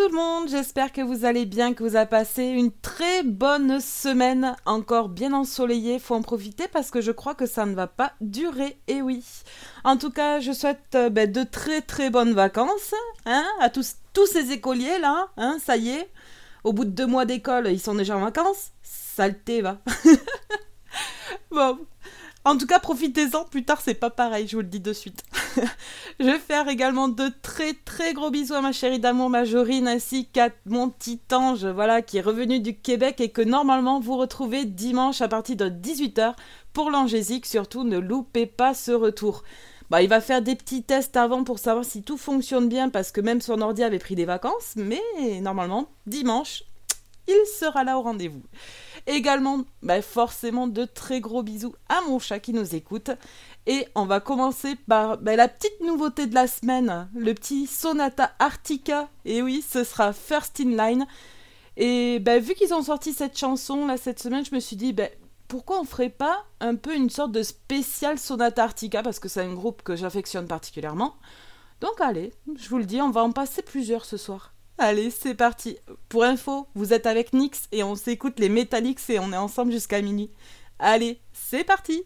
Tout le monde, j'espère que vous allez bien, que vous avez passé une très bonne semaine, encore bien ensoleillée, faut en profiter parce que je crois que ça ne va pas durer, et oui. En tout cas, je souhaite euh, ben, de très très bonnes vacances hein, à tous, tous ces écoliers là, hein, ça y est, au bout de deux mois d'école, ils sont déjà en vacances, saleté va. bon, en tout cas, profitez-en, plus tard c'est pas pareil, je vous le dis de suite. je vais faire également de très très gros bisous à ma chérie d'amour Majorine ainsi qu'à mon petit ange, voilà, qui est revenu du Québec et que normalement vous retrouvez dimanche à partir de 18h pour l'angésique. Surtout, ne loupez pas ce retour. Bah, il va faire des petits tests avant pour savoir si tout fonctionne bien parce que même son ordi avait pris des vacances, mais normalement, dimanche, il sera là au rendez-vous. Également, bah, forcément, de très gros bisous à mon chat qui nous écoute. Et on va commencer par bah, la petite nouveauté de la semaine, le petit Sonata Arctica. Et oui, ce sera First in Line. Et bah, vu qu'ils ont sorti cette chanson là cette semaine, je me suis dit, pourquoi on ferait pas un peu une sorte de spécial Sonata Arctica Parce que c'est un groupe que j'affectionne particulièrement. Donc allez, je vous le dis, on va en passer plusieurs ce soir. Allez, c'est parti. Pour info, vous êtes avec Nix et on s'écoute les Metallics et on est ensemble jusqu'à minuit. Allez, c'est parti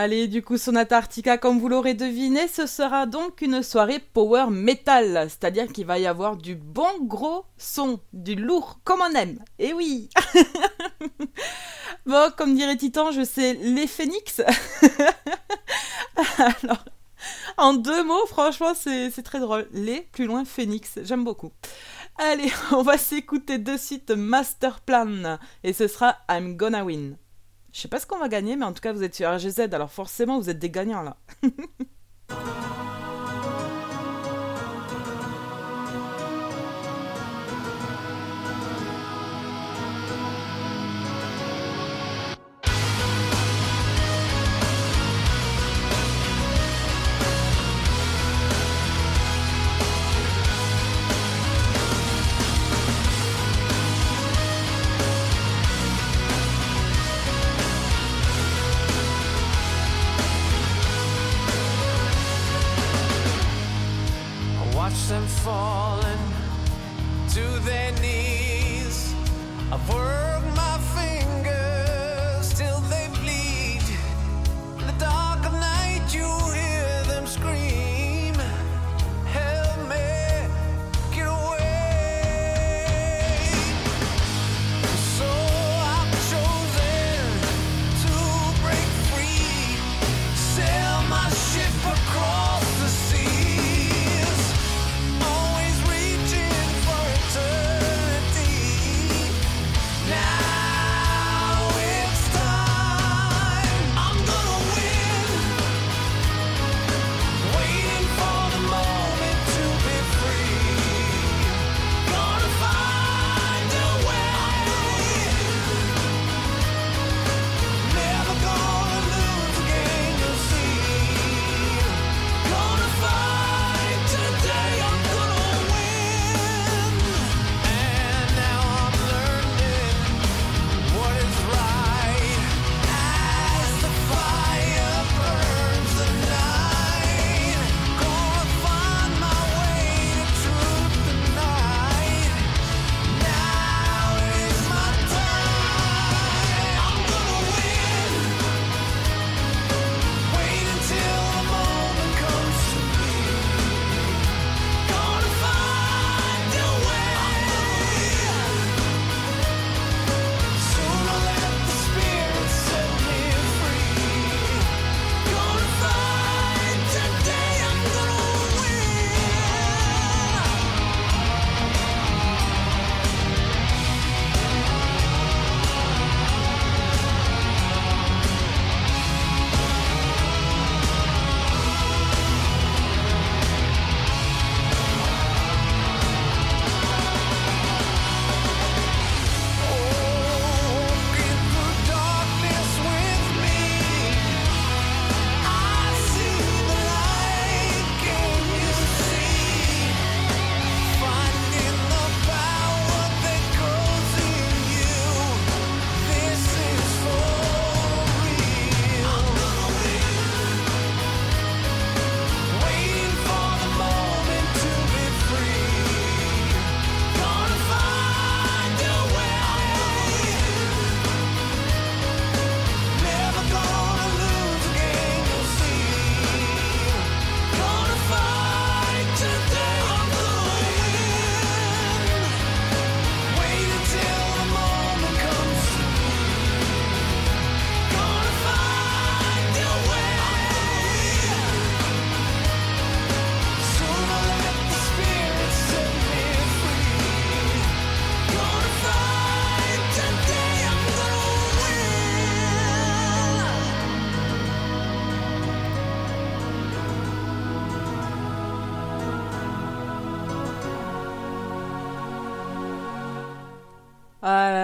Allez, du coup, son Antarctica, comme vous l'aurez deviné, ce sera donc une soirée power metal, c'est-à-dire qu'il va y avoir du bon gros son, du lourd, comme on aime. Eh oui Bon, comme dirait Titan, je sais les phénix. Alors, en deux mots, franchement, c'est très drôle. Les, plus loin, phénix. J'aime beaucoup. Allez, on va s'écouter de suite Master Plan. Et ce sera I'm Gonna Win. Je sais pas ce qu'on va gagner, mais en tout cas, vous êtes sur RGZ, alors forcément, vous êtes des gagnants là.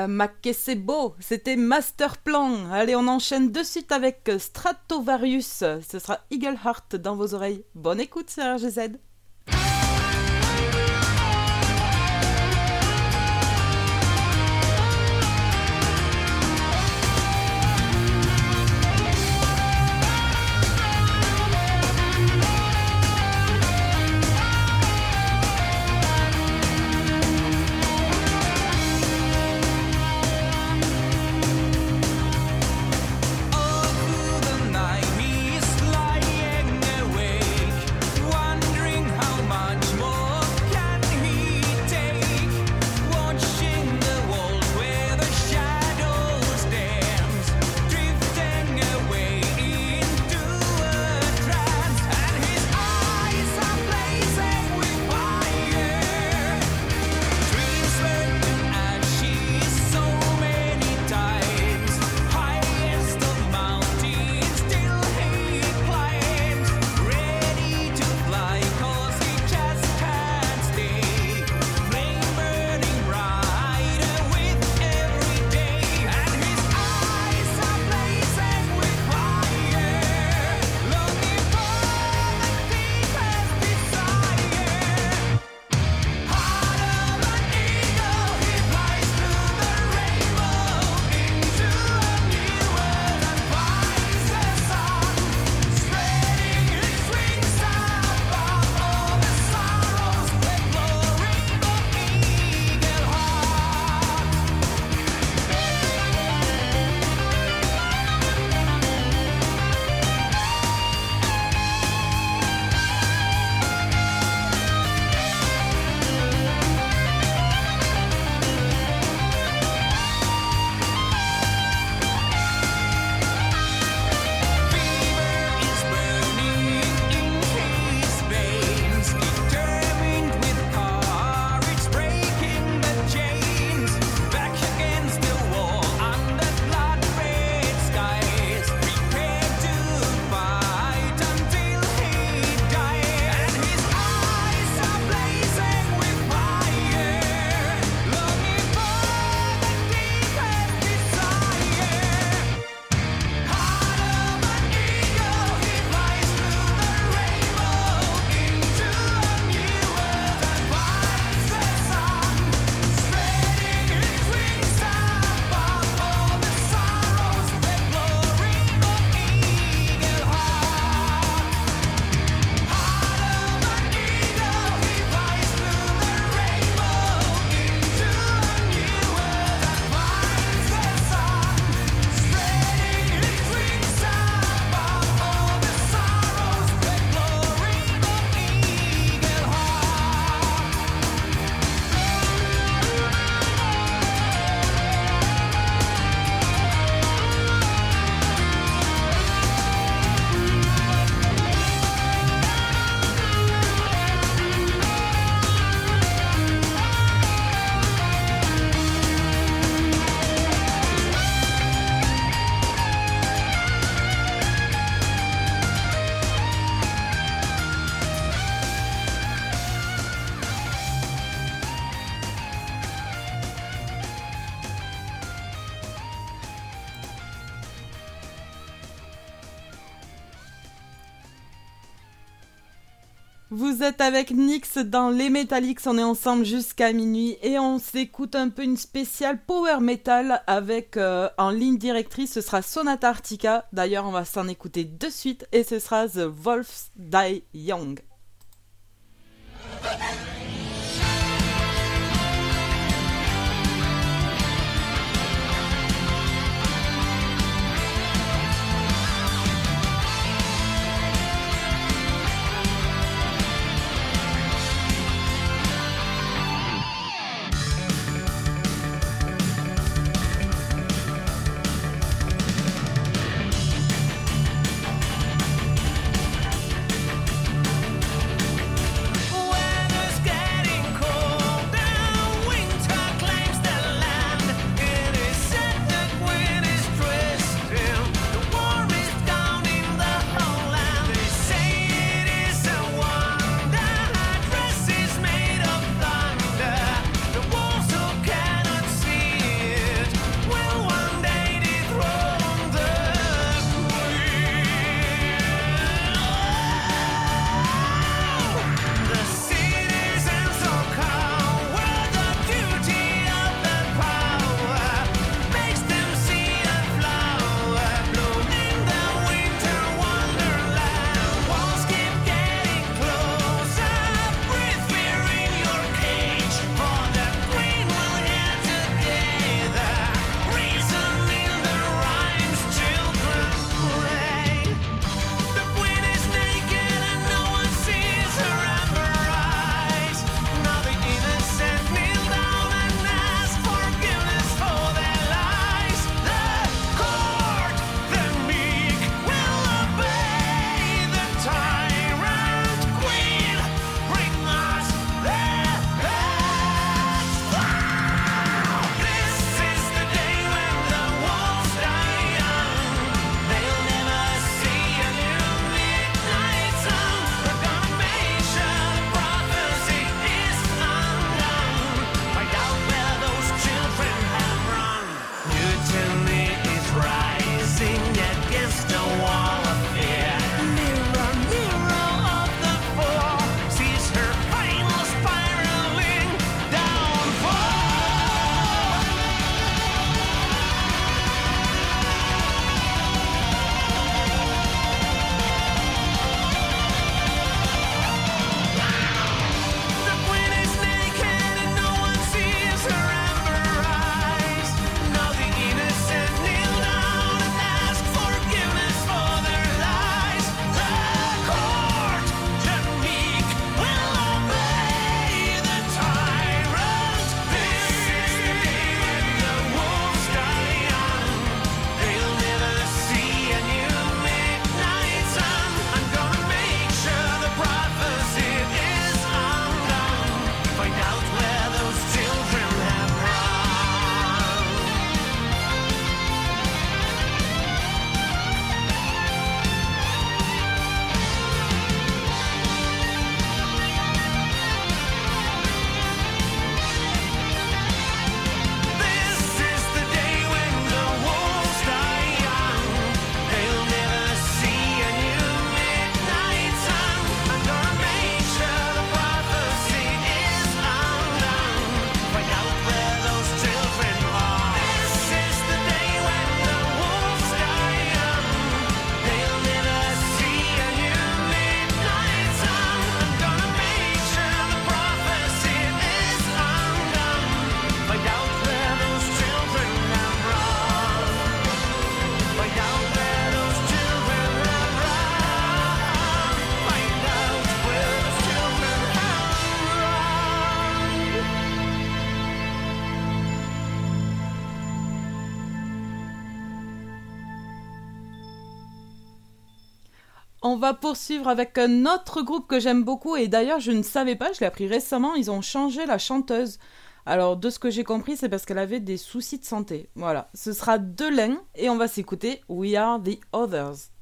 Mac c'est beau, c'était Master Plan. Allez, on enchaîne de suite avec Stratovarius. Ce sera Eagle Heart dans vos oreilles. Bonne écoute, RGZ. Avec Nix dans les Metallics, on est ensemble jusqu'à minuit et on s'écoute un peu une spéciale power metal avec euh, en ligne directrice, ce sera Sonata Arctica. D'ailleurs, on va s'en écouter de suite et ce sera The Wolves Die Young. On va poursuivre avec un autre groupe que j'aime beaucoup et d'ailleurs je ne savais pas, je l'ai appris récemment, ils ont changé la chanteuse. Alors de ce que j'ai compris, c'est parce qu'elle avait des soucis de santé. Voilà, ce sera Delain et on va s'écouter We Are the Others.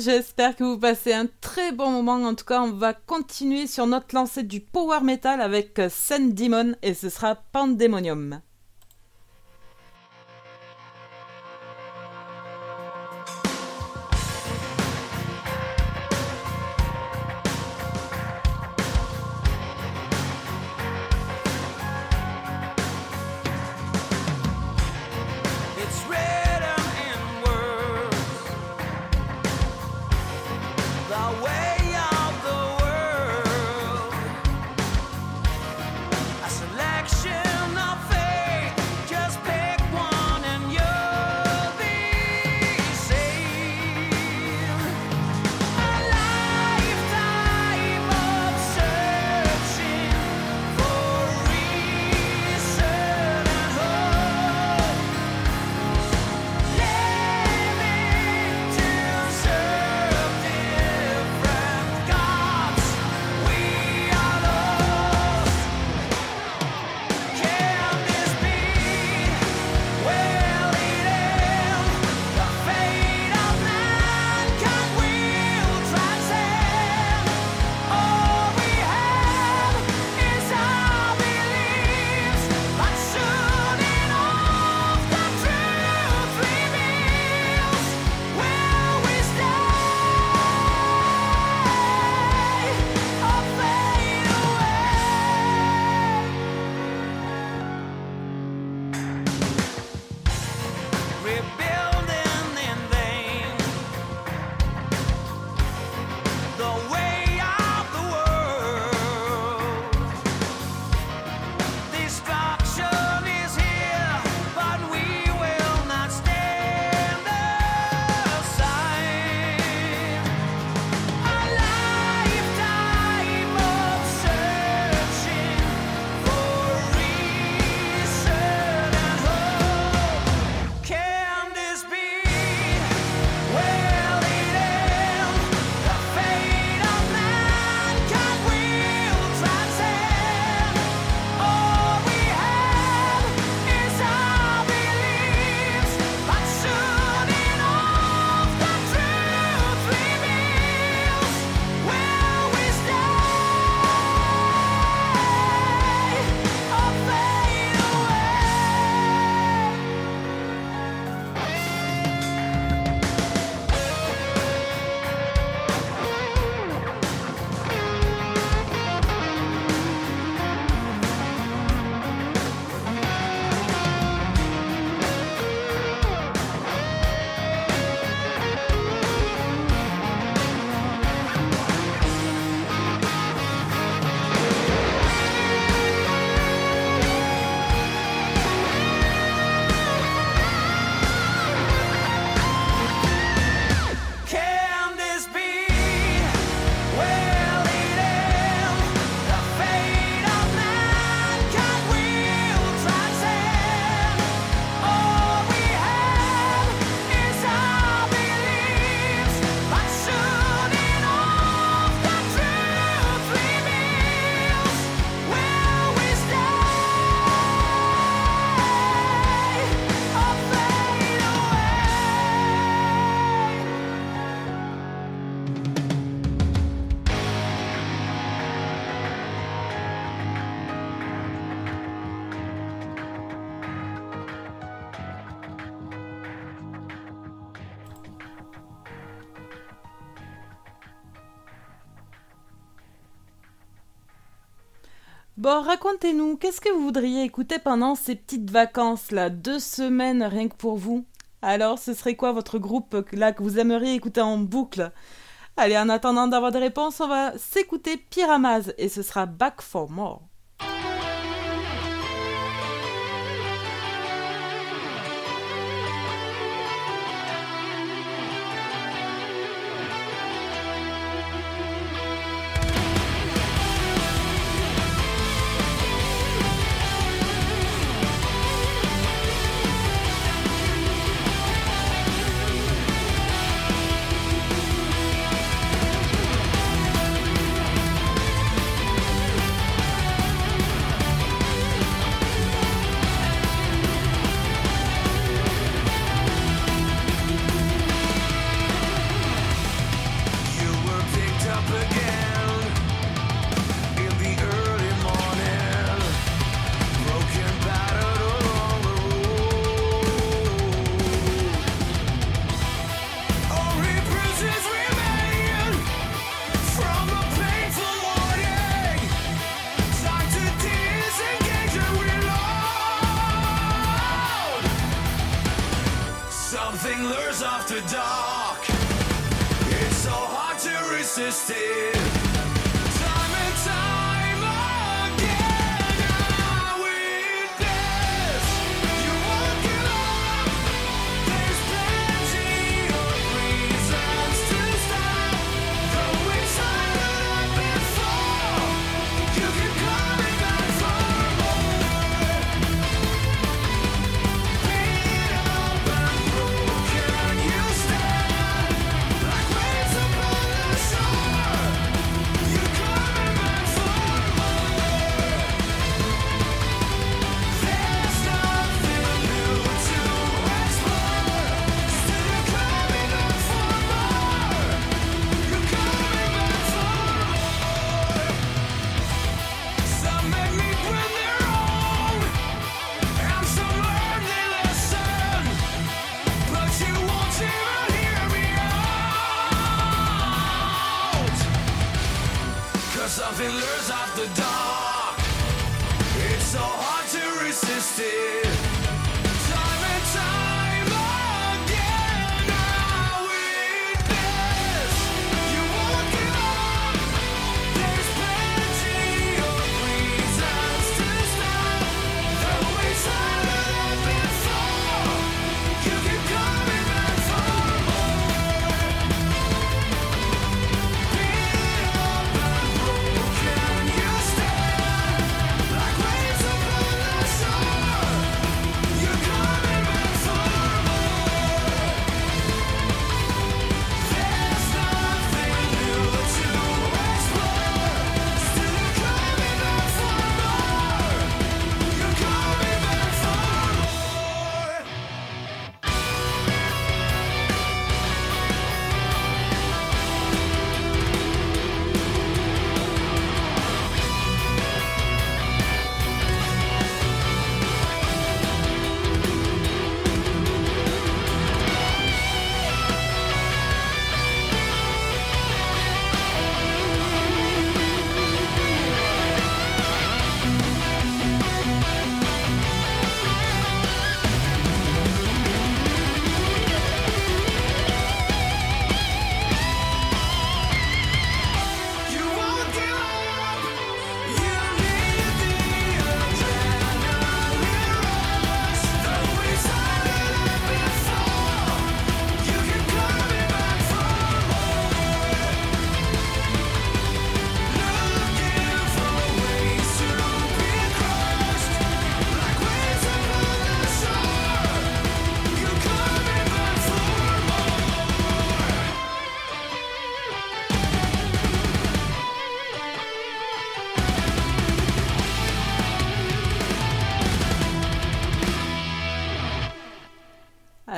J'espère que vous passez un très bon moment. En tout cas, on va continuer sur notre lancée du power metal avec Sen Demon et ce sera Pandemonium. Bon, racontez-nous, qu'est-ce que vous voudriez écouter pendant ces petites vacances-là? Deux semaines rien que pour vous? Alors, ce serait quoi votre groupe là que vous aimeriez écouter en boucle? Allez, en attendant d'avoir des réponses, on va s'écouter Pyramaz et ce sera Back for More. persisted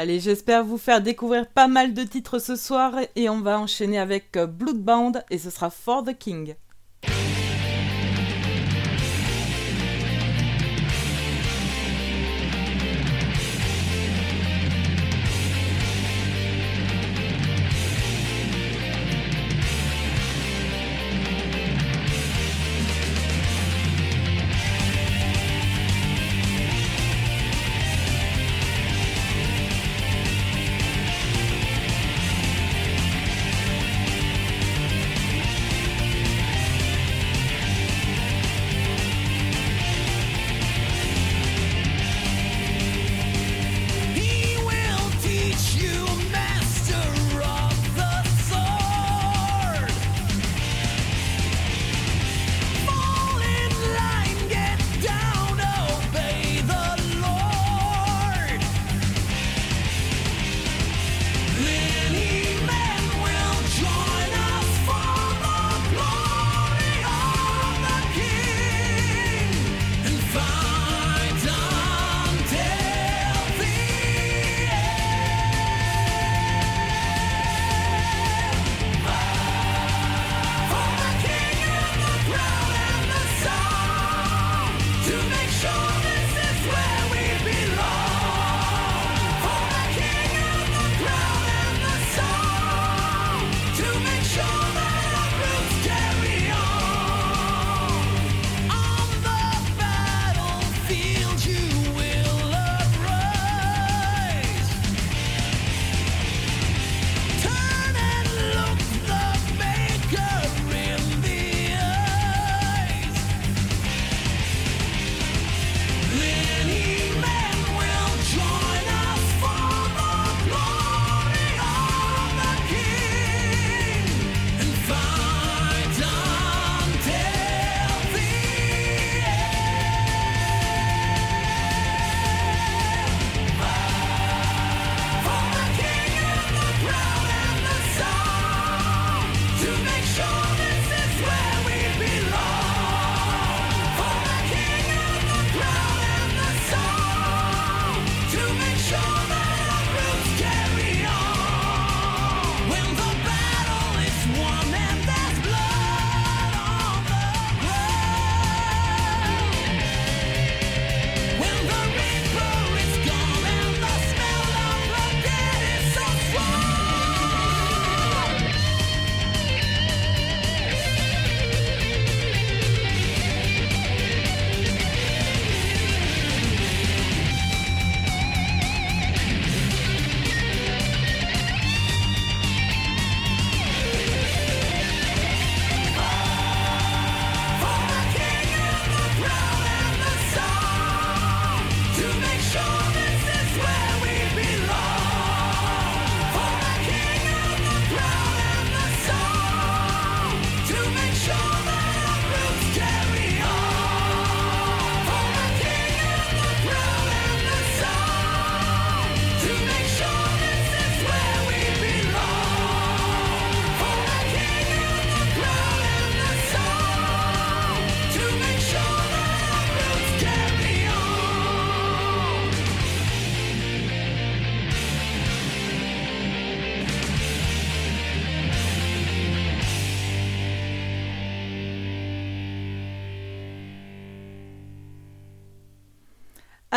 Allez, j'espère vous faire découvrir pas mal de titres ce soir et on va enchaîner avec euh, Bloodbound et ce sera For the King.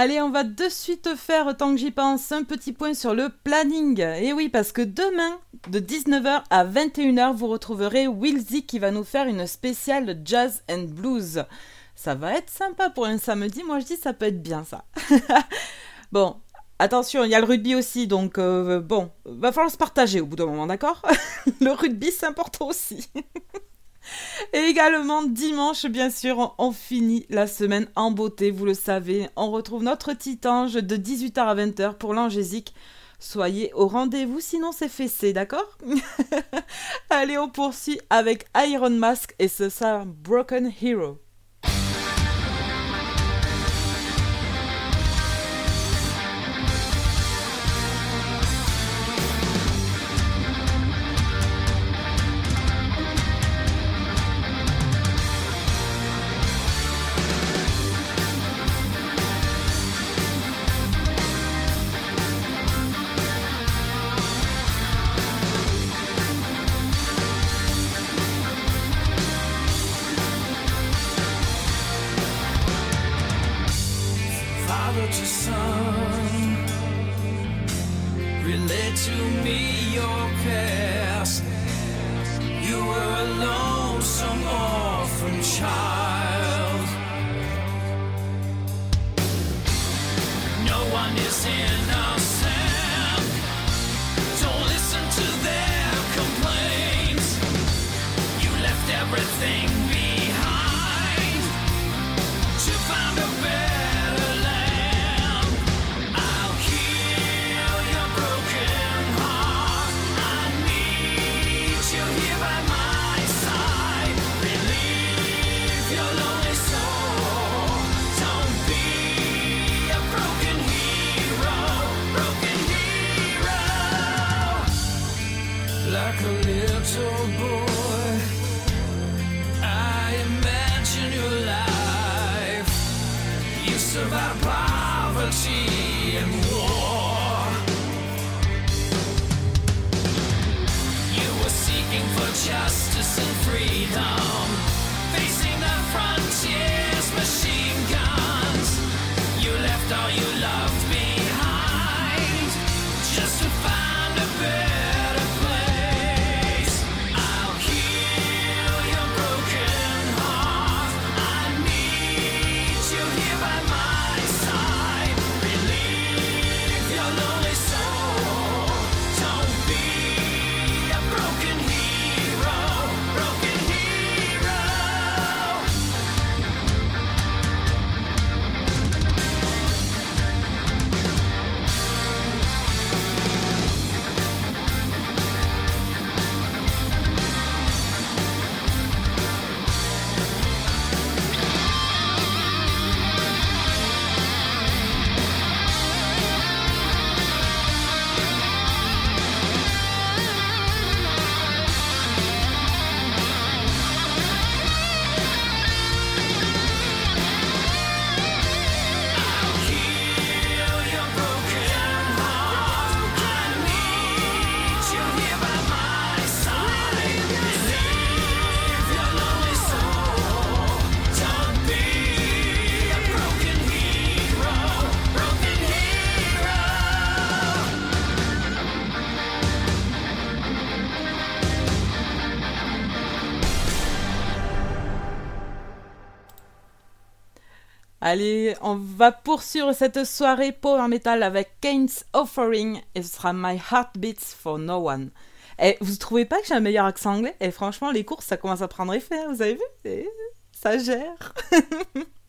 Allez, on va de suite faire, tant que j'y pense, un petit point sur le planning. Et oui, parce que demain, de 19h à 21h, vous retrouverez Wilzy qui va nous faire une spéciale jazz and blues. Ça va être sympa pour un samedi, moi je dis ça peut être bien ça. bon, attention, il y a le rugby aussi, donc euh, bon, va falloir se partager au bout d'un moment, d'accord? Le rugby c'est important aussi. Et également dimanche, bien sûr, on, finit la semaine en beauté, vous le savez. On retrouve notre titange de 18h à 20h pour l'angésique. Soyez au rendez-vous, sinon c'est fessé, d'accord? Allez, on poursuit avec Iron Mask et ce sera Broken Hero. Allez, on va poursuivre cette soirée power metal avec Kane's Offering et ce sera My Heart Beats for No One. Et vous trouvez pas que j'ai un meilleur accent anglais? Et franchement, les courses, ça commence à prendre effet, vous avez vu? Ça gère.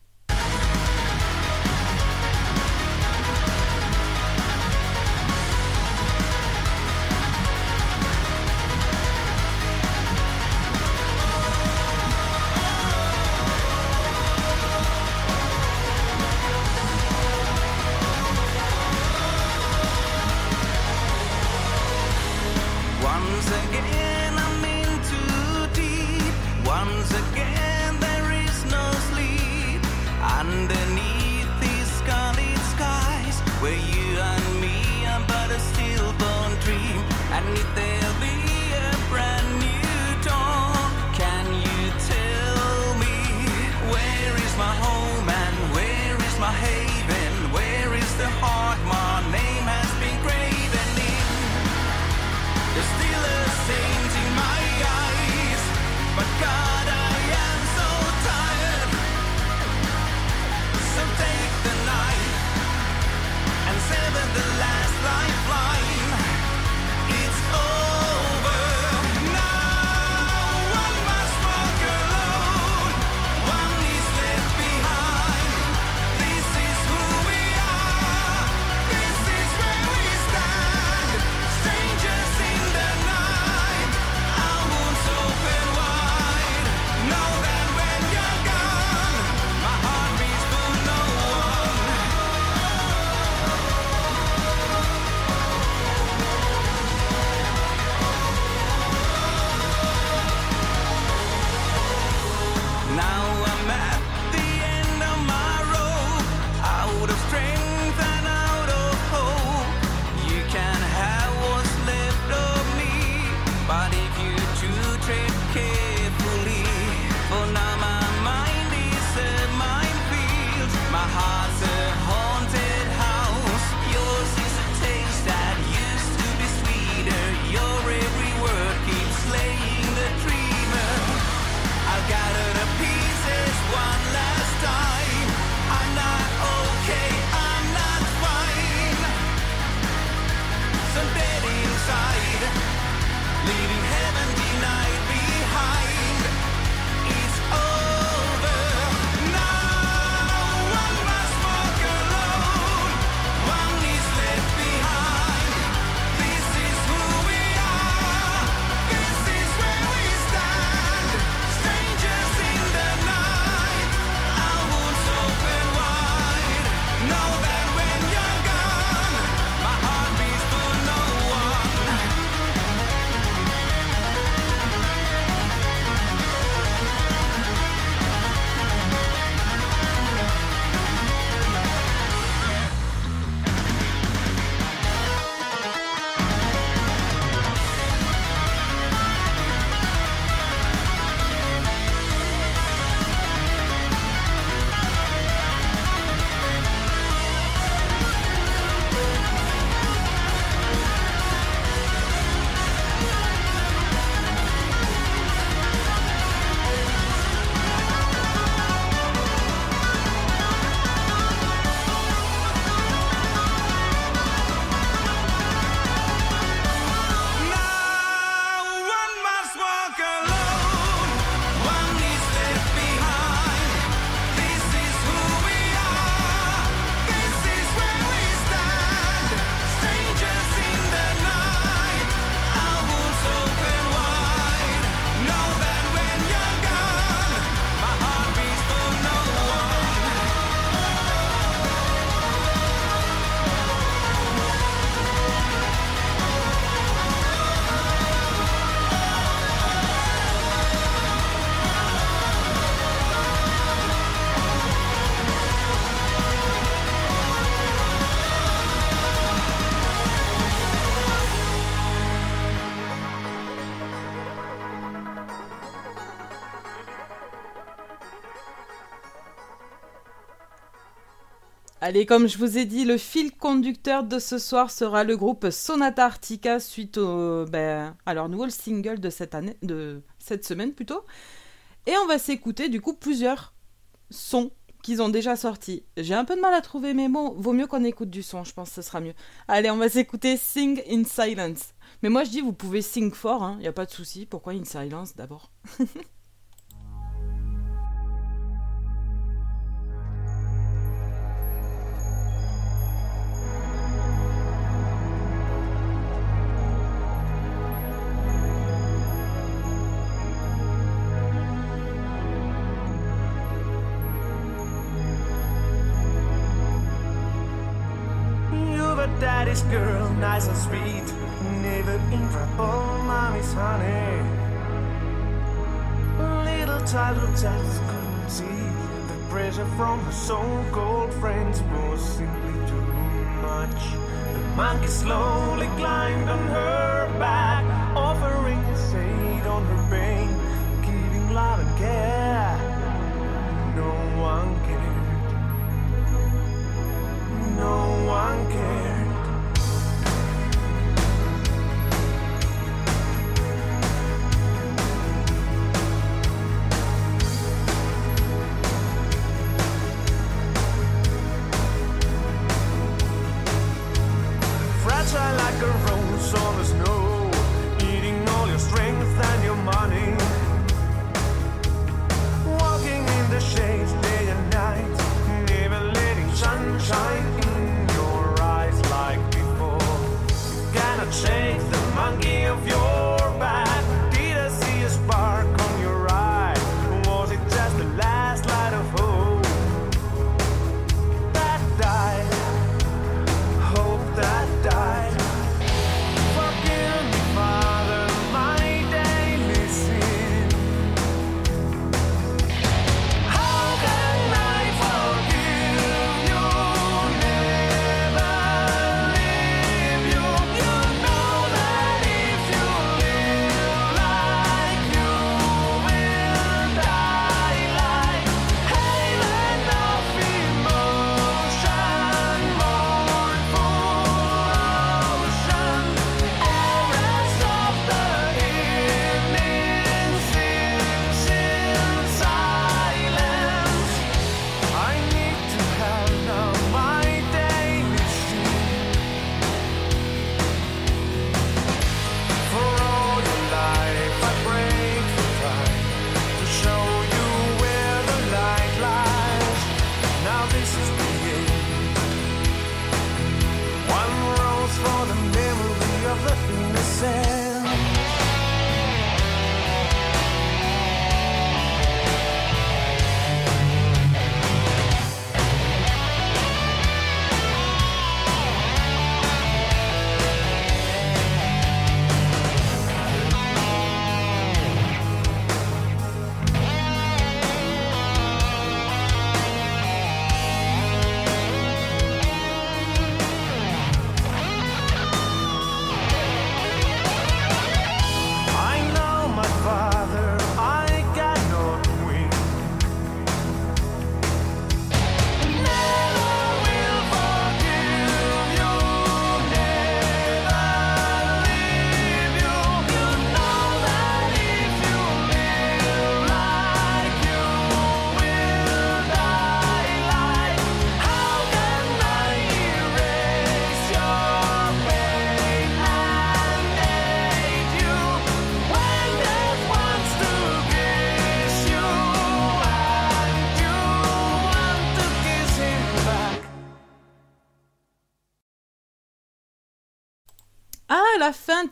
Allez, comme je vous ai dit, le fil conducteur de ce soir sera le groupe Sonata Arctica suite au, ben, à leur nouveau single de cette année, de cette semaine plutôt. Et on va s'écouter du coup plusieurs sons qu'ils ont déjà sortis. J'ai un peu de mal à trouver mes mots, vaut mieux qu'on écoute du son, je pense que ce sera mieux. Allez, on va s'écouter Sing in Silence. Mais moi je dis, vous pouvez sing fort, il hein, n'y a pas de souci. Pourquoi in silence d'abord?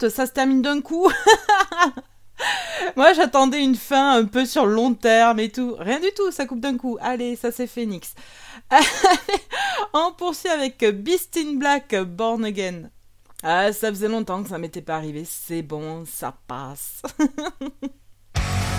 ça se termine d'un coup. Moi, j'attendais une fin un peu sur le long terme et tout. Rien du tout, ça coupe d'un coup. Allez, ça c'est Phoenix. On poursuit avec Beast in Black, Born Again. Ah, ça faisait longtemps que ça m'était pas arrivé. C'est bon, ça passe.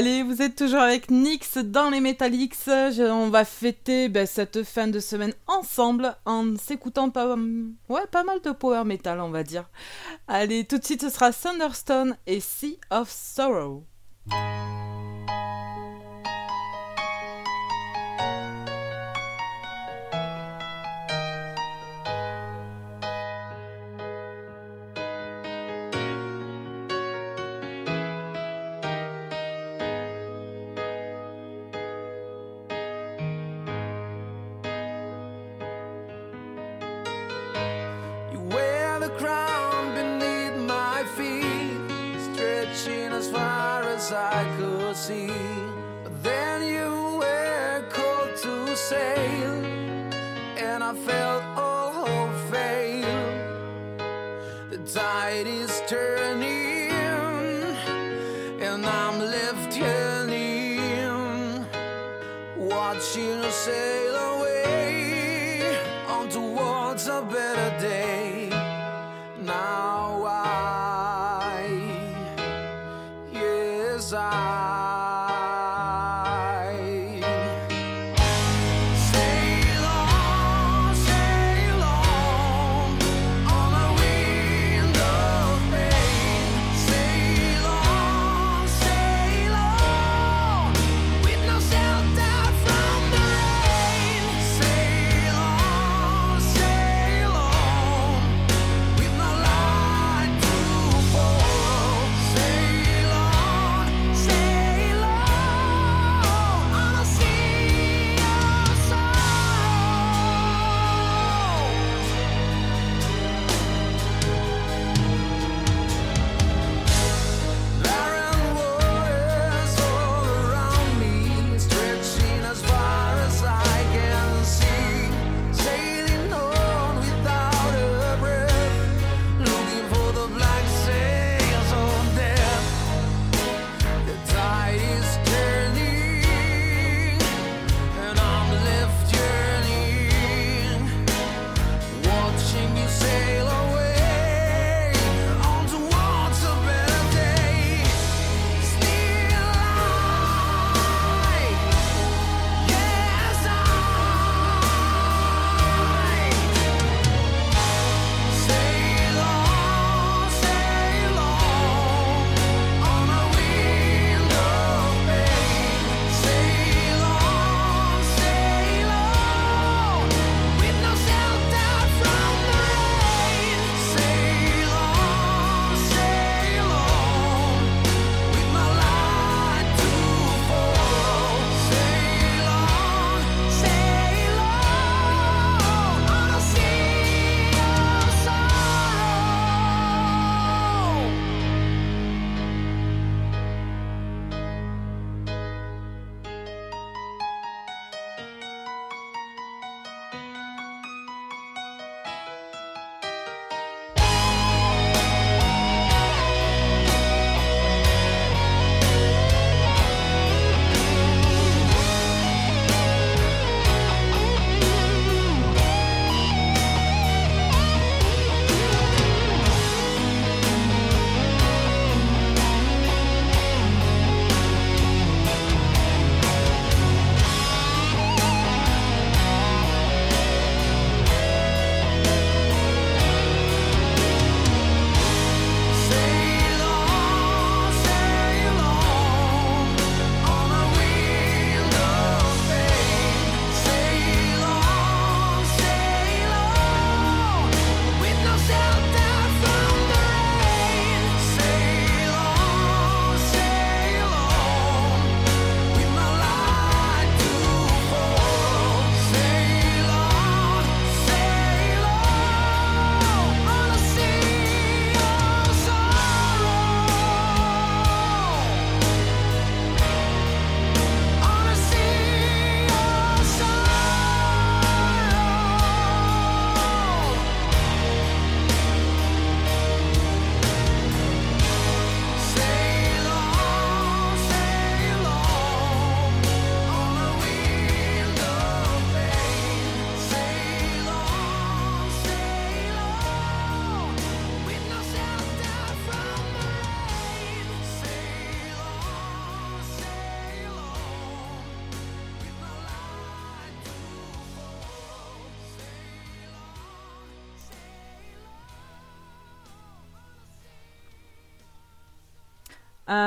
Allez, vous êtes toujours avec Nyx dans les Metalix. On va fêter ben, cette fin de semaine ensemble en s'écoutant pas, ouais, pas mal de power metal, on va dire. Allez, tout de suite, ce sera Thunderstone et Sea of Sorrow. say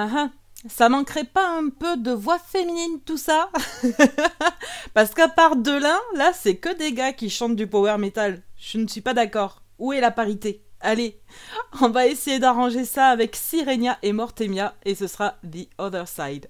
Uh-huh. Ça manquerait pas un peu de voix féminine tout ça? Parce qu'à part Delin, là c'est que des gars qui chantent du power metal. Je ne suis pas d'accord. Où est la parité? Allez, on va essayer d'arranger ça avec Sirenia et Mortemia et ce sera The Other Side.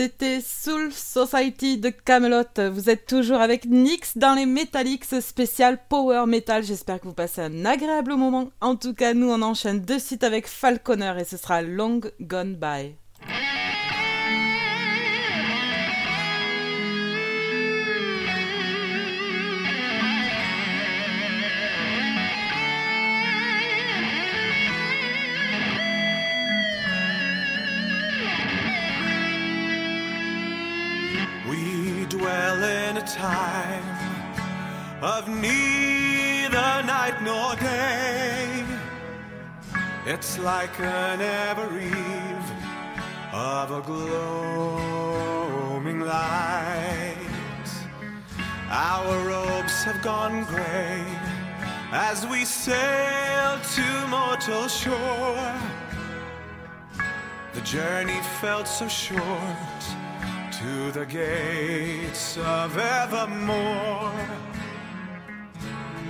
C'était Soul Society de Camelot. Vous êtes toujours avec Nix dans les Metallics spécial Power Metal. J'espère que vous passez un agréable moment. En tout cas, nous on enchaîne de suite avec Falconer et ce sera Long Gone By. neither night nor day. It's like an ever eve of a gloaming light. Our robes have gone gray as we sail to mortal shore. The journey felt so short to the gates of evermore.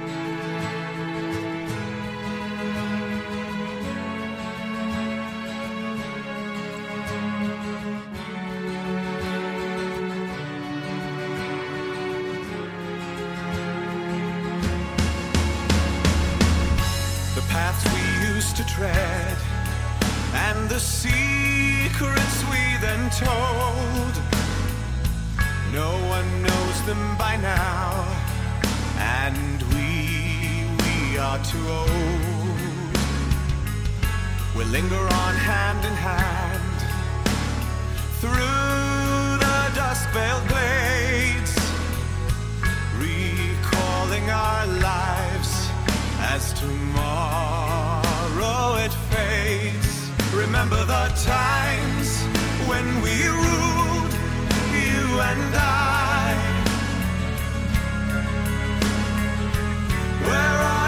The paths we used to tread and the secrets we then told. No one knows them by now and are too old. We linger on hand in hand through the dust veiled glades, recalling our lives as tomorrow it fades. Remember the times when we ruled, you and I. Where our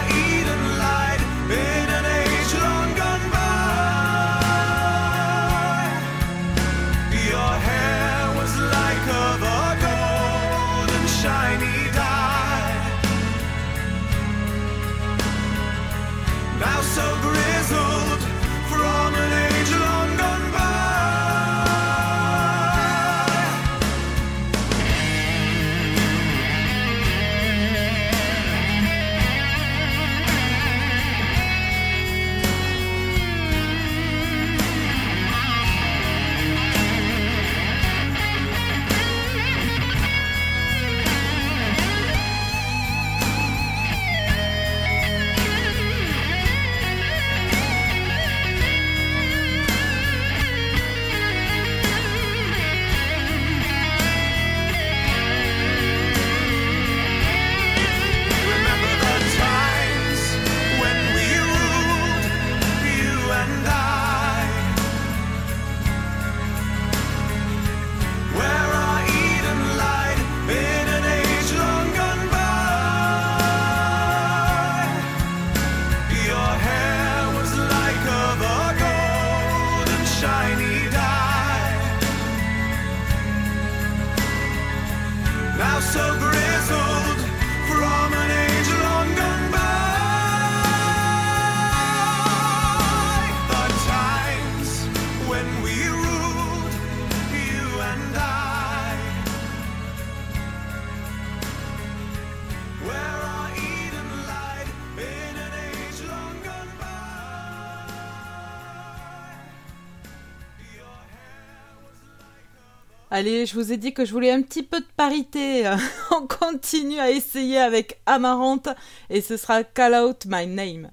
Allez, je vous ai dit que je voulais un petit peu de parité. On continue à essayer avec Amarante et ce sera Call Out My Name.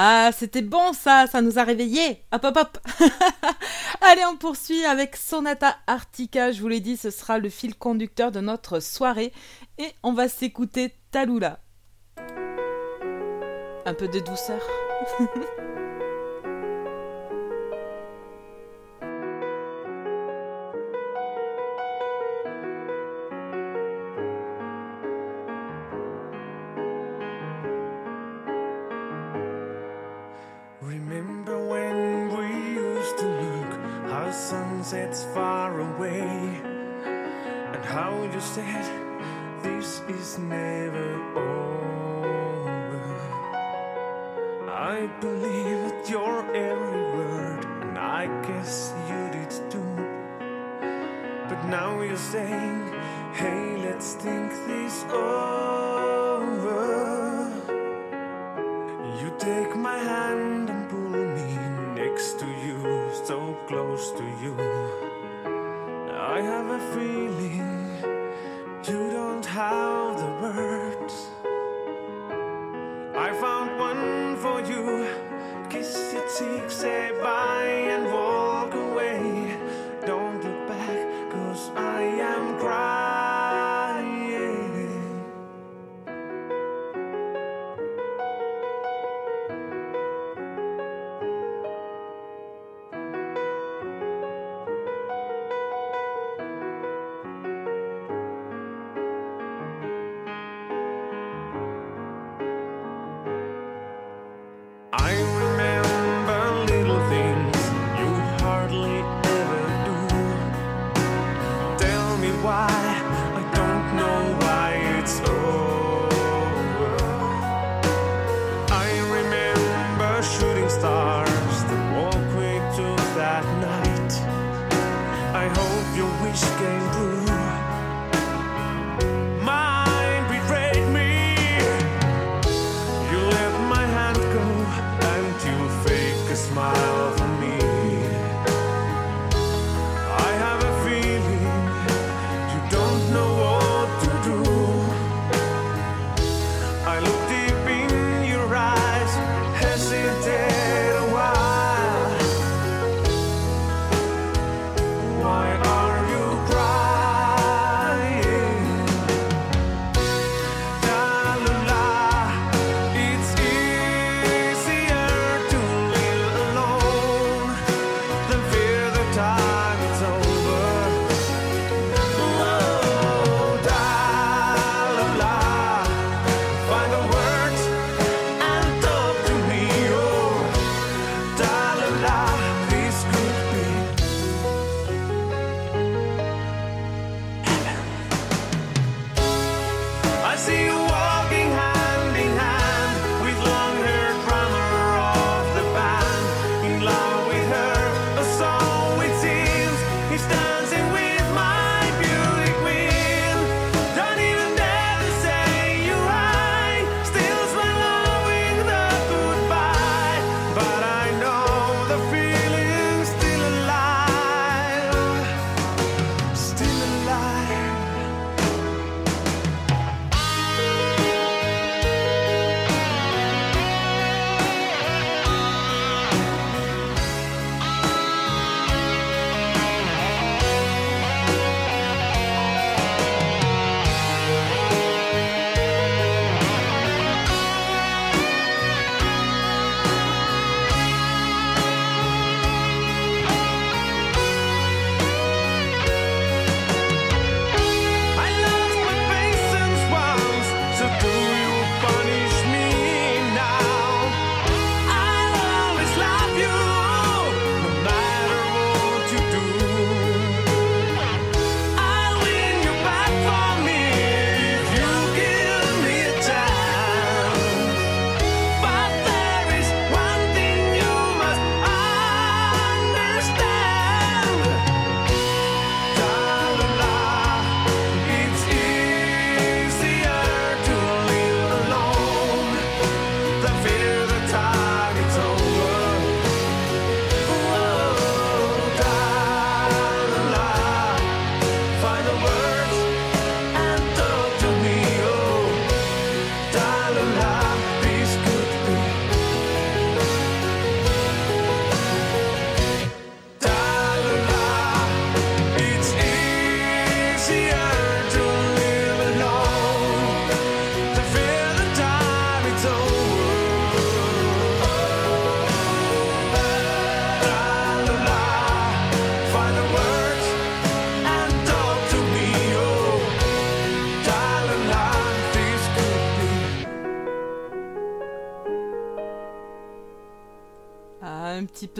Ah, c'était bon ça, ça nous a réveillés. Hop hop hop. Allez, on poursuit avec Sonata Artica. Je vous l'ai dit, ce sera le fil conducteur de notre soirée et on va s'écouter Talula. Un peu de douceur.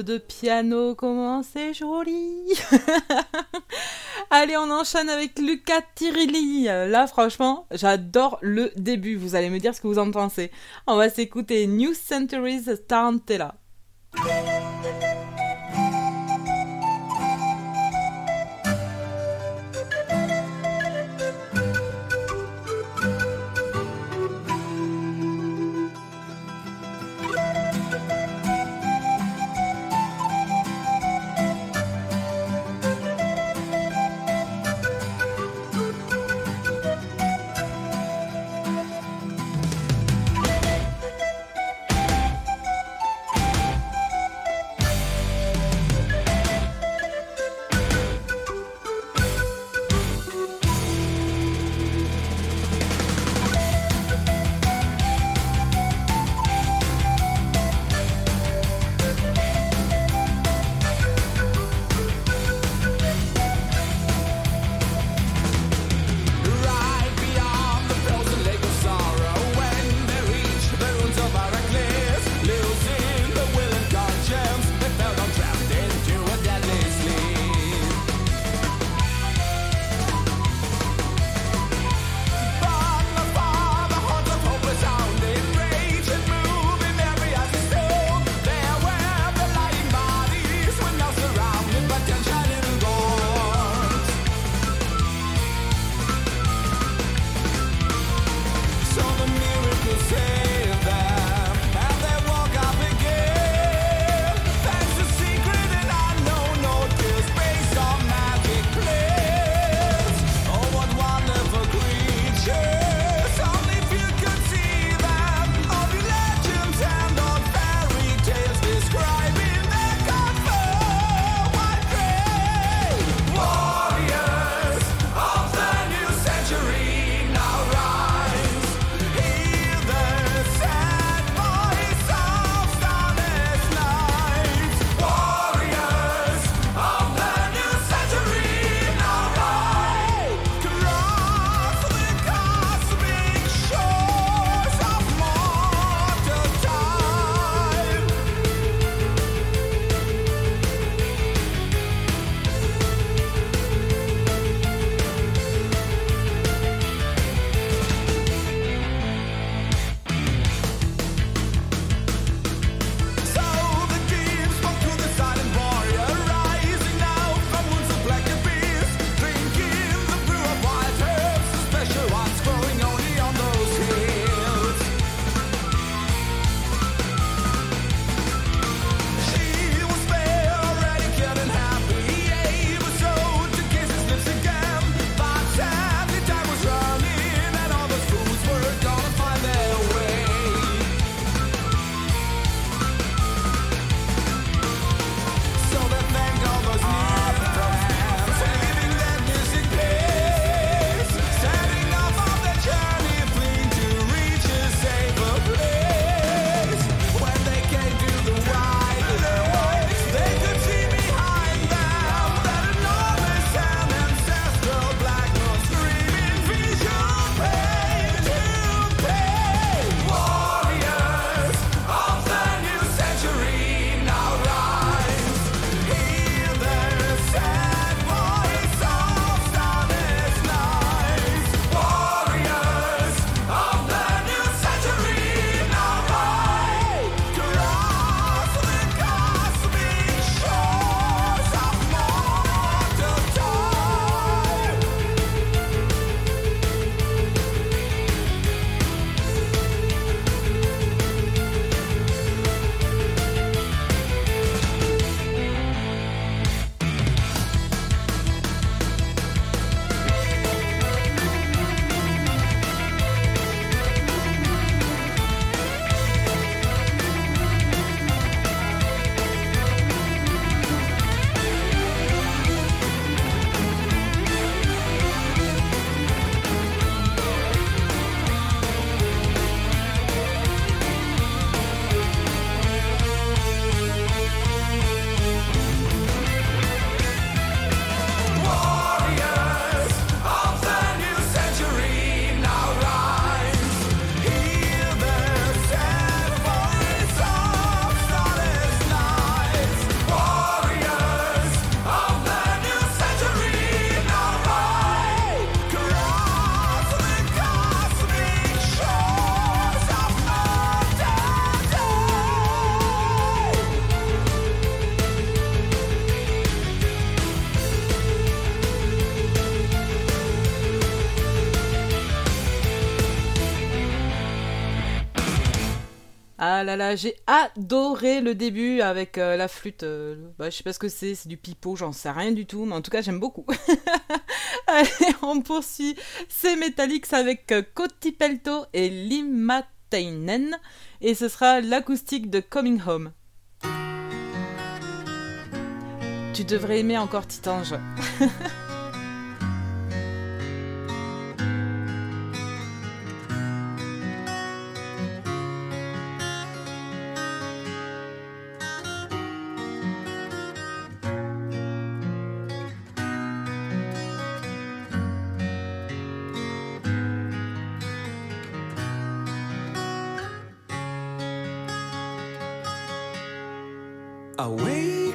de piano, comment c'est joli Allez, on enchaîne avec Luca Tirilli. Là, franchement, j'adore le début. Vous allez me dire ce que vous en pensez. On va s'écouter New Centuries Tarantella. Là là, j'ai adoré le début avec euh, la flûte. euh, bah, je sais pas ce que c'est, c'est du pipeau, j'en sais rien du tout, mais en tout cas j'aime beaucoup. Allez, on poursuit. C'est Metallics avec euh, Koti Pelto et Limatainen. Et ce sera l'acoustique de Coming Home. Tu devrais aimer encore Titange. away.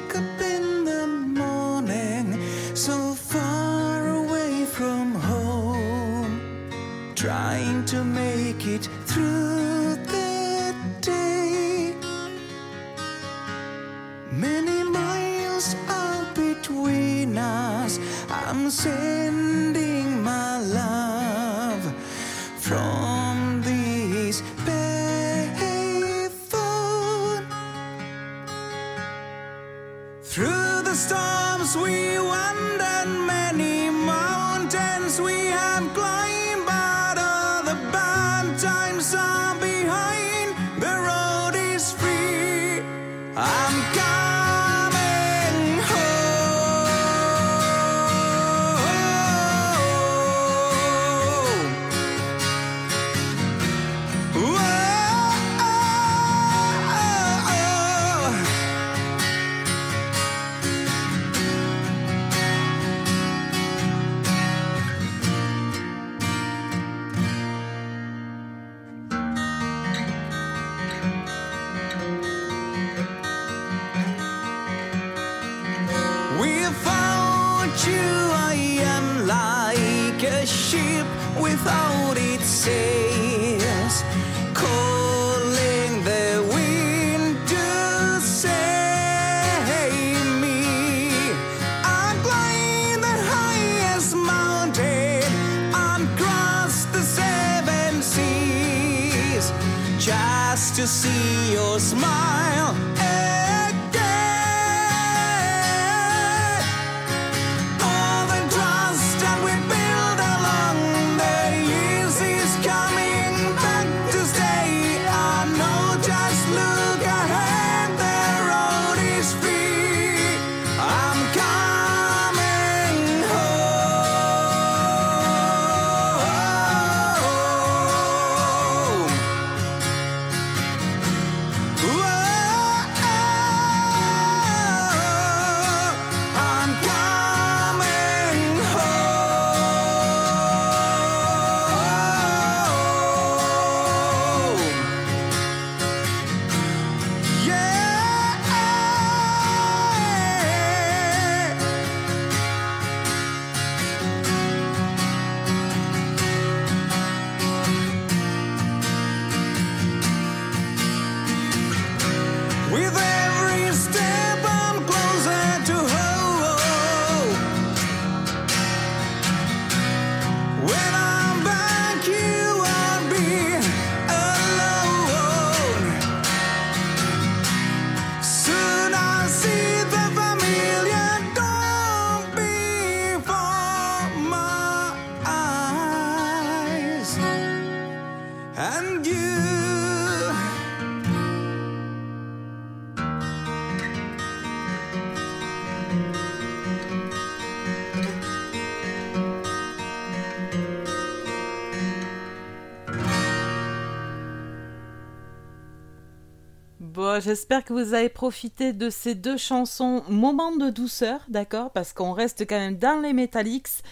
J'espère que vous avez profité de ces deux chansons Moment de douceur, d'accord Parce qu'on reste quand même dans les Metallics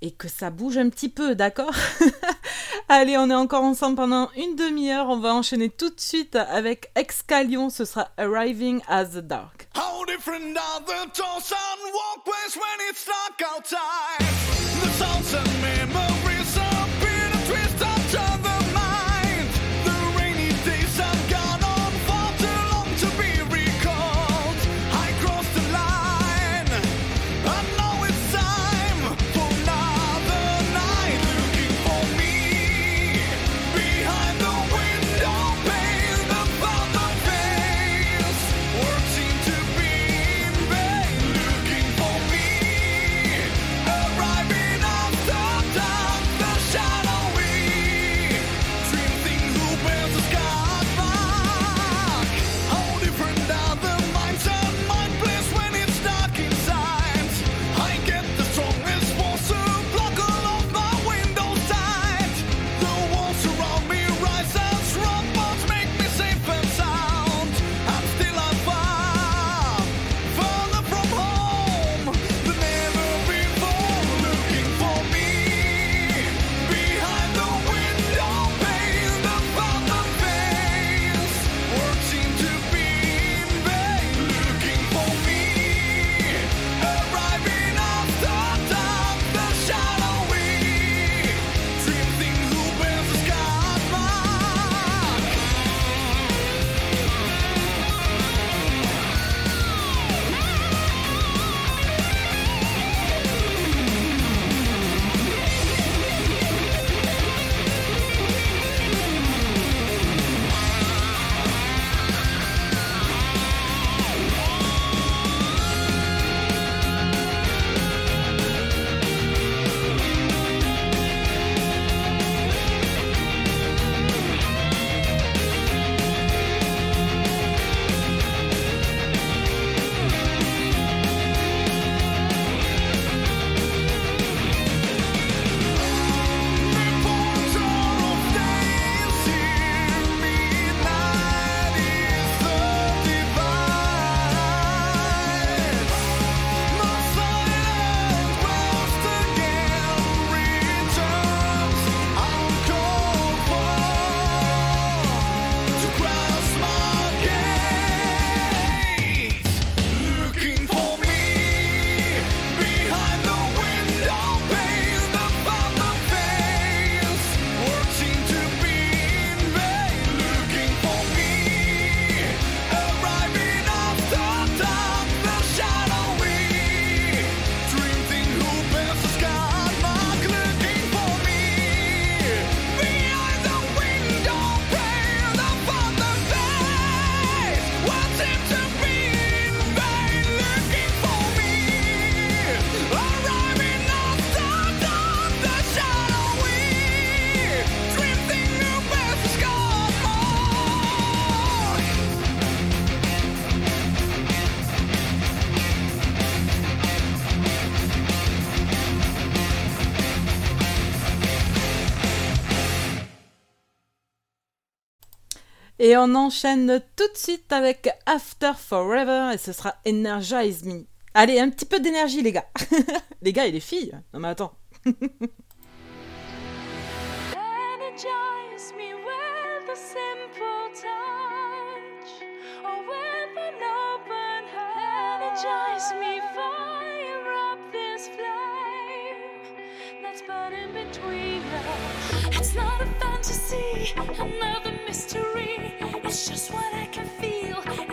et que ça bouge un petit peu, d'accord Allez, on est encore ensemble pendant une demi-heure. On va enchaîner tout de suite avec Excalion. Ce sera Arriving as the Dark. Et on enchaîne tout de suite avec After Forever et ce sera Energize Me. Allez, un petit peu d'énergie les gars. les gars et les filles. Non mais attends. Energize me with a simple touch or with an open heart. Energize me, fire up this flame that's burning between us.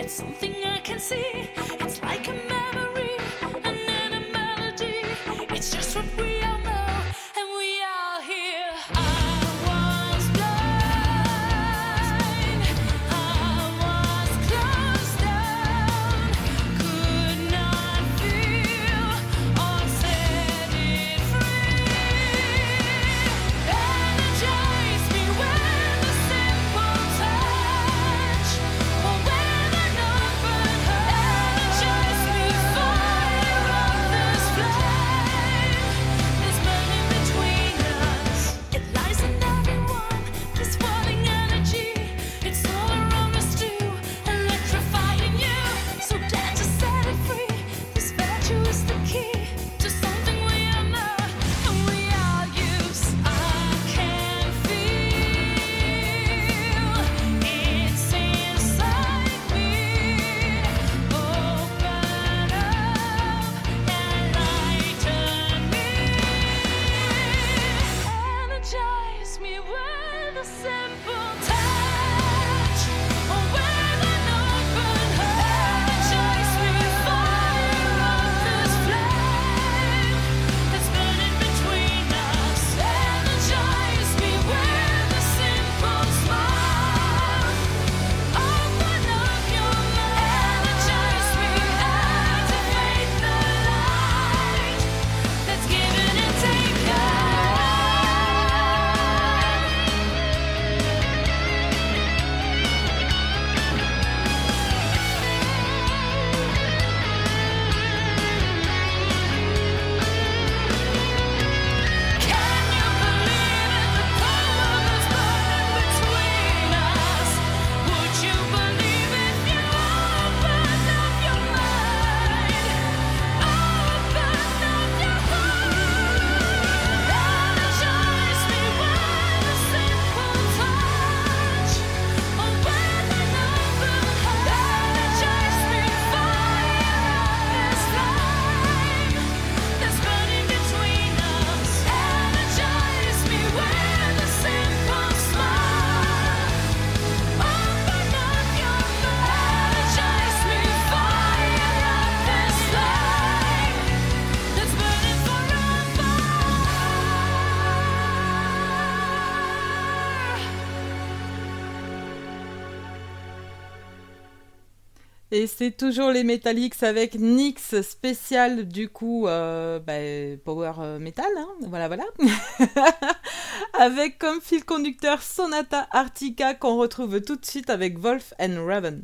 It's something I can see. It's like a memory. Et c'est toujours les Metallics avec Nyx spécial du coup euh, bah, Power euh, Metal, hein, voilà voilà. avec comme fil conducteur Sonata Artica qu'on retrouve tout de suite avec Wolf and Raven.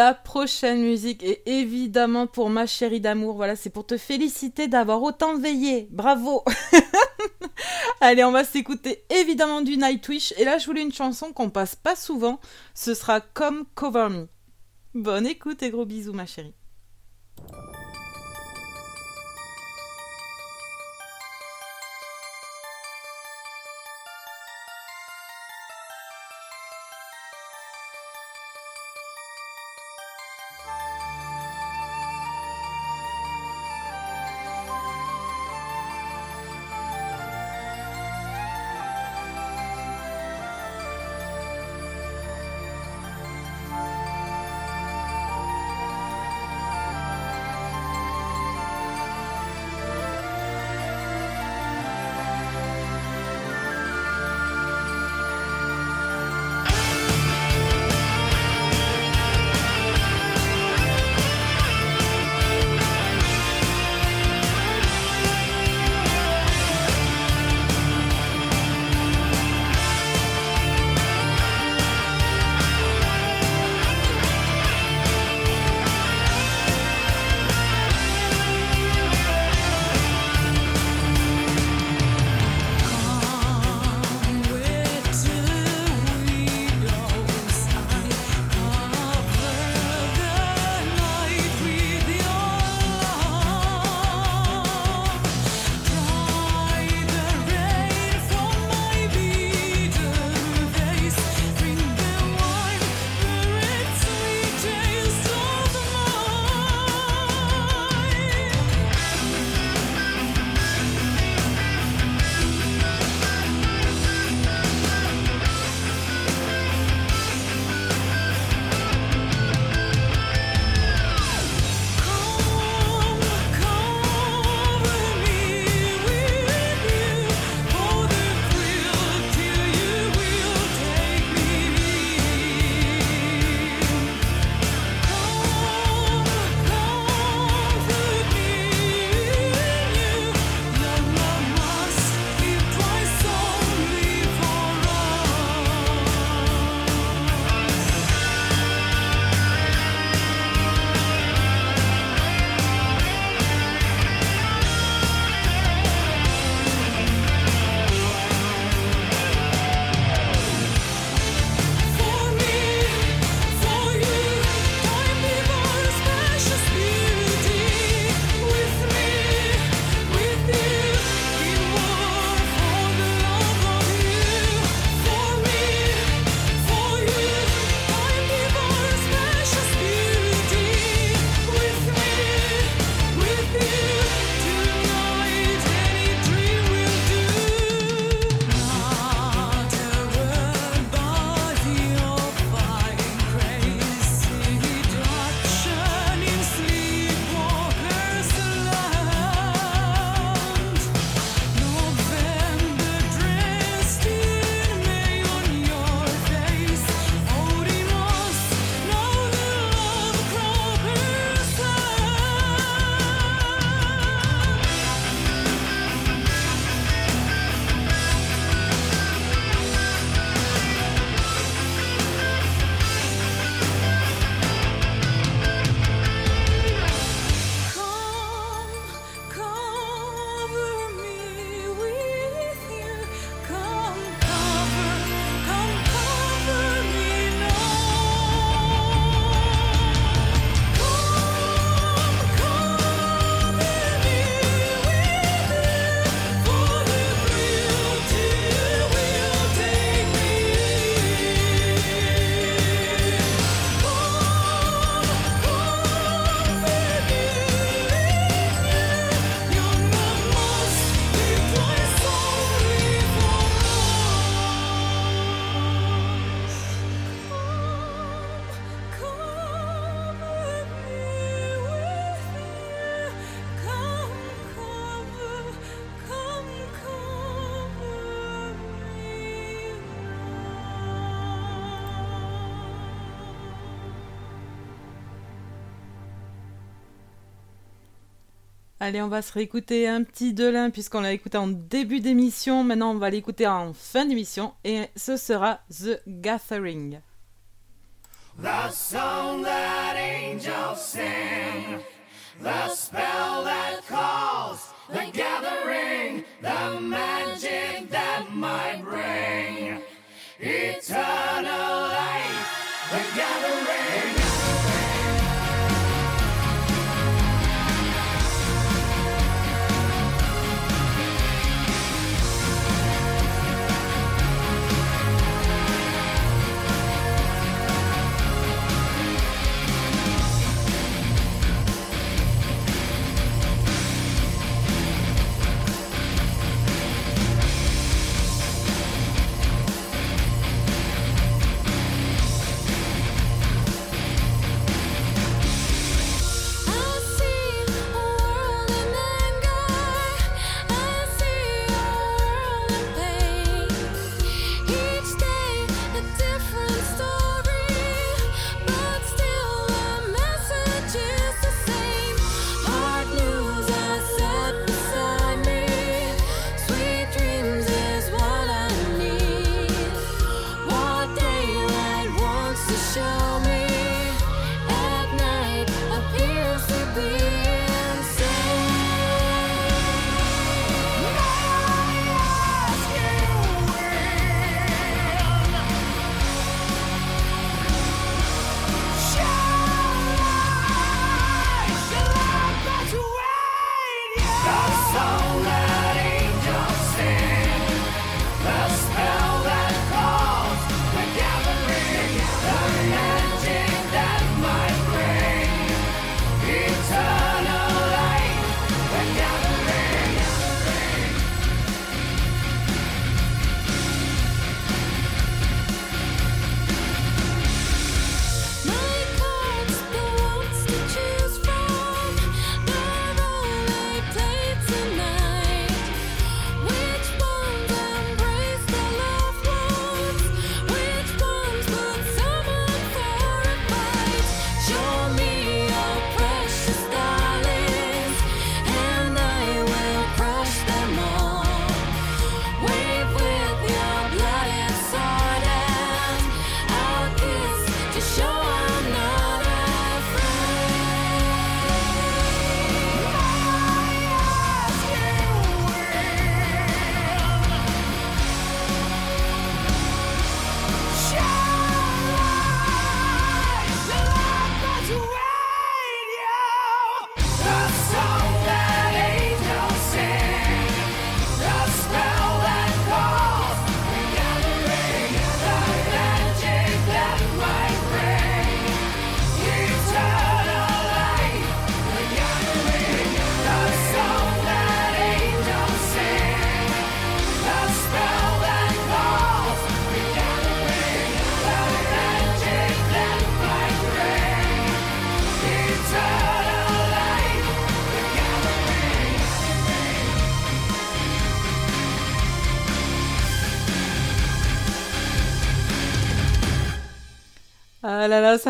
La prochaine musique est évidemment pour ma chérie d'amour. Voilà, c'est pour te féliciter d'avoir autant veillé. Bravo. Allez, on va s'écouter évidemment du Nightwish. Et là, je voulais une chanson qu'on passe pas souvent. Ce sera Come Cover Me. Bonne écoute et gros bisous, ma chérie. Allez, on va se réécouter un petit Delin puisqu'on l'a écouté en début d'émission. Maintenant, on va l'écouter en fin d'émission et ce sera The Gathering. The song that angels sing, the spell that calls, the gathering, the magic that might bring eternal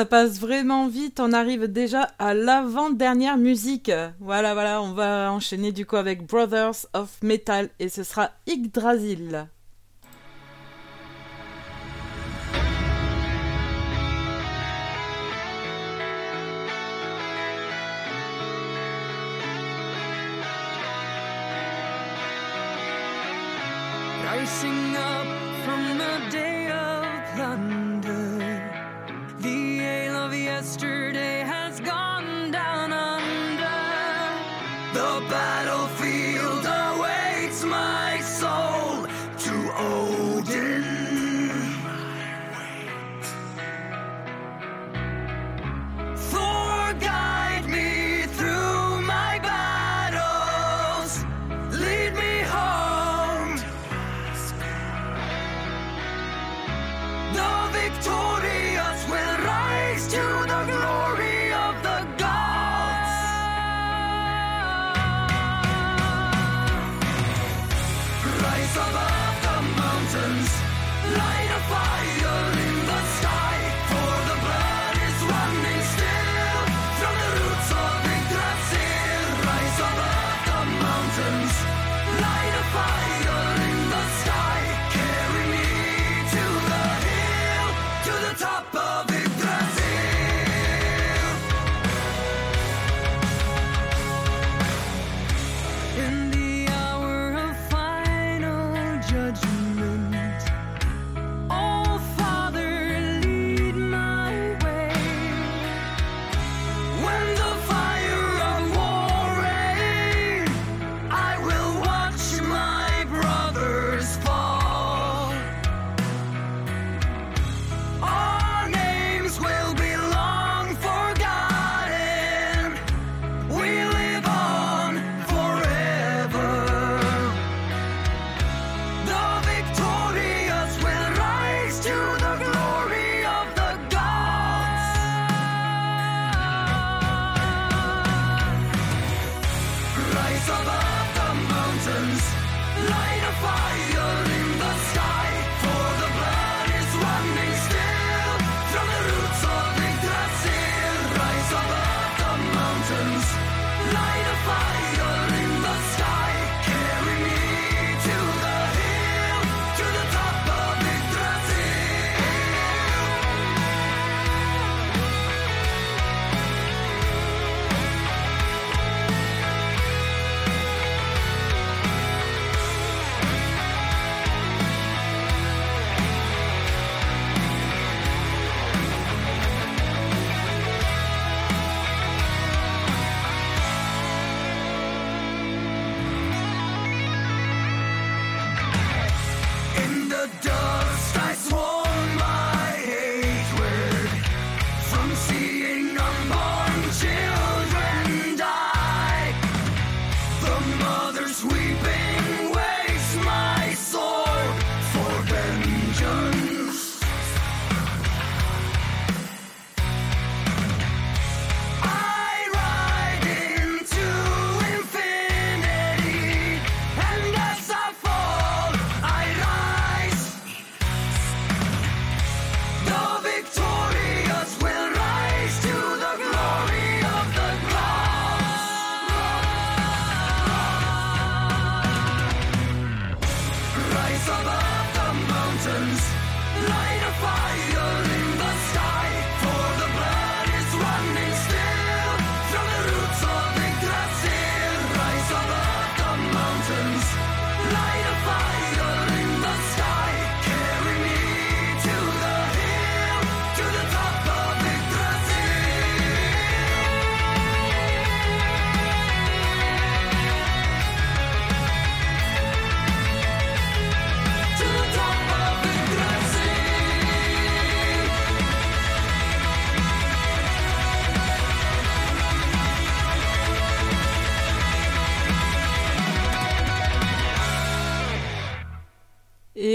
ça passe vraiment vite. On arrive déjà à l'avant-dernière musique. Voilà, voilà, on va enchaîner du coup avec Brothers of Metal et ce sera Yggdrasil.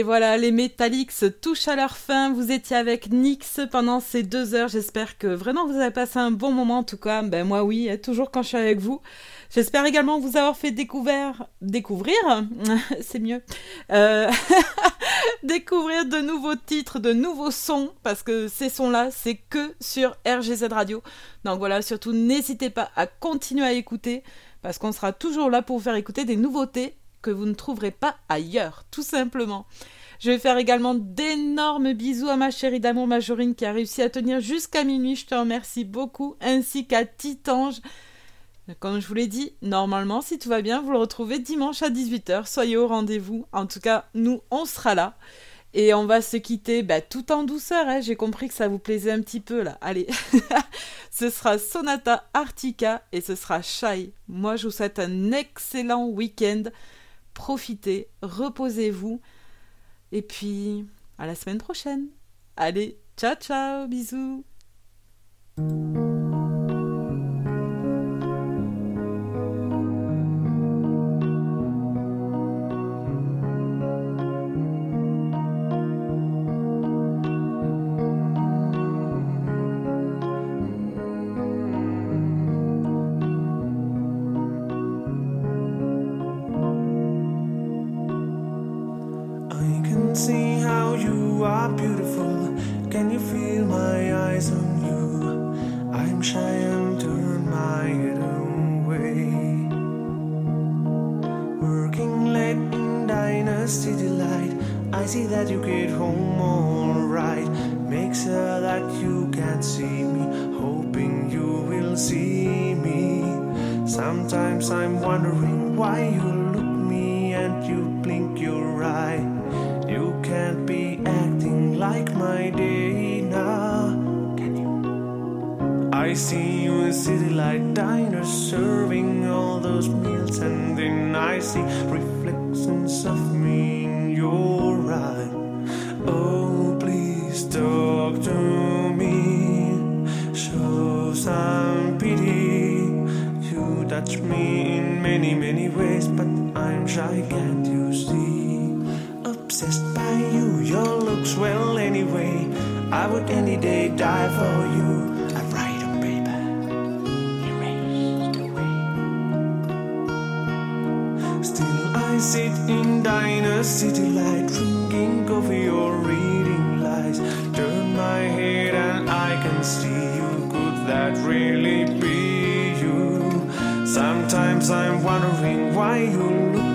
Voilà, les Metallics touchent à leur fin. Vous étiez avec Nyx pendant ces deux heures. J'espère que vraiment vous avez passé un bon moment. En tout cas, ben moi oui, toujours quand je suis avec vous. J'espère également vous avoir fait découvrir, découvrir, c'est mieux, Euh, découvrir de nouveaux titres, de nouveaux sons, parce que ces sons-là, c'est que sur RGZ Radio. Donc voilà, surtout n'hésitez pas à continuer à écouter, parce qu'on sera toujours là pour vous faire écouter des nouveautés que vous ne trouverez pas ailleurs, tout simplement. Je vais faire également d'énormes bisous à ma chérie d'amour Majorine qui a réussi à tenir jusqu'à minuit. Je te remercie beaucoup, ainsi qu'à Titange. Comme je vous l'ai dit, normalement, si tout va bien, vous le retrouvez dimanche à 18h. Soyez au rendez-vous. En tout cas, nous, on sera là. Et on va se quitter bah, tout en douceur. hein. J'ai compris que ça vous plaisait un petit peu là. Allez, ce sera Sonata Artica et ce sera Shy. Moi, je vous souhaite un excellent week-end. Profitez, reposez-vous. Et puis, à la semaine prochaine. Allez, ciao ciao, bisous. Are beautiful. Can you feel my eyes on you? I'm shy and turn my head away. Working late in Dynasty Delight. I see that you get home alright. Makes sure that you can see me. Hoping you will see me. Sometimes I'm wondering why you look me and you blink your eye. You can't be see you in city light diners serving all those meals, and then I see reflections of me in your eye. Oh, please talk to me. Show some pity. You touch me in many, many ways, but I'm shy, can't you see? Obsessed by you, your looks well anyway. I would any day die for you. Dynasty Delight, drinking coffee or reading lies. Turn my head and I can see you. Could that really be you? Sometimes I'm wondering why you look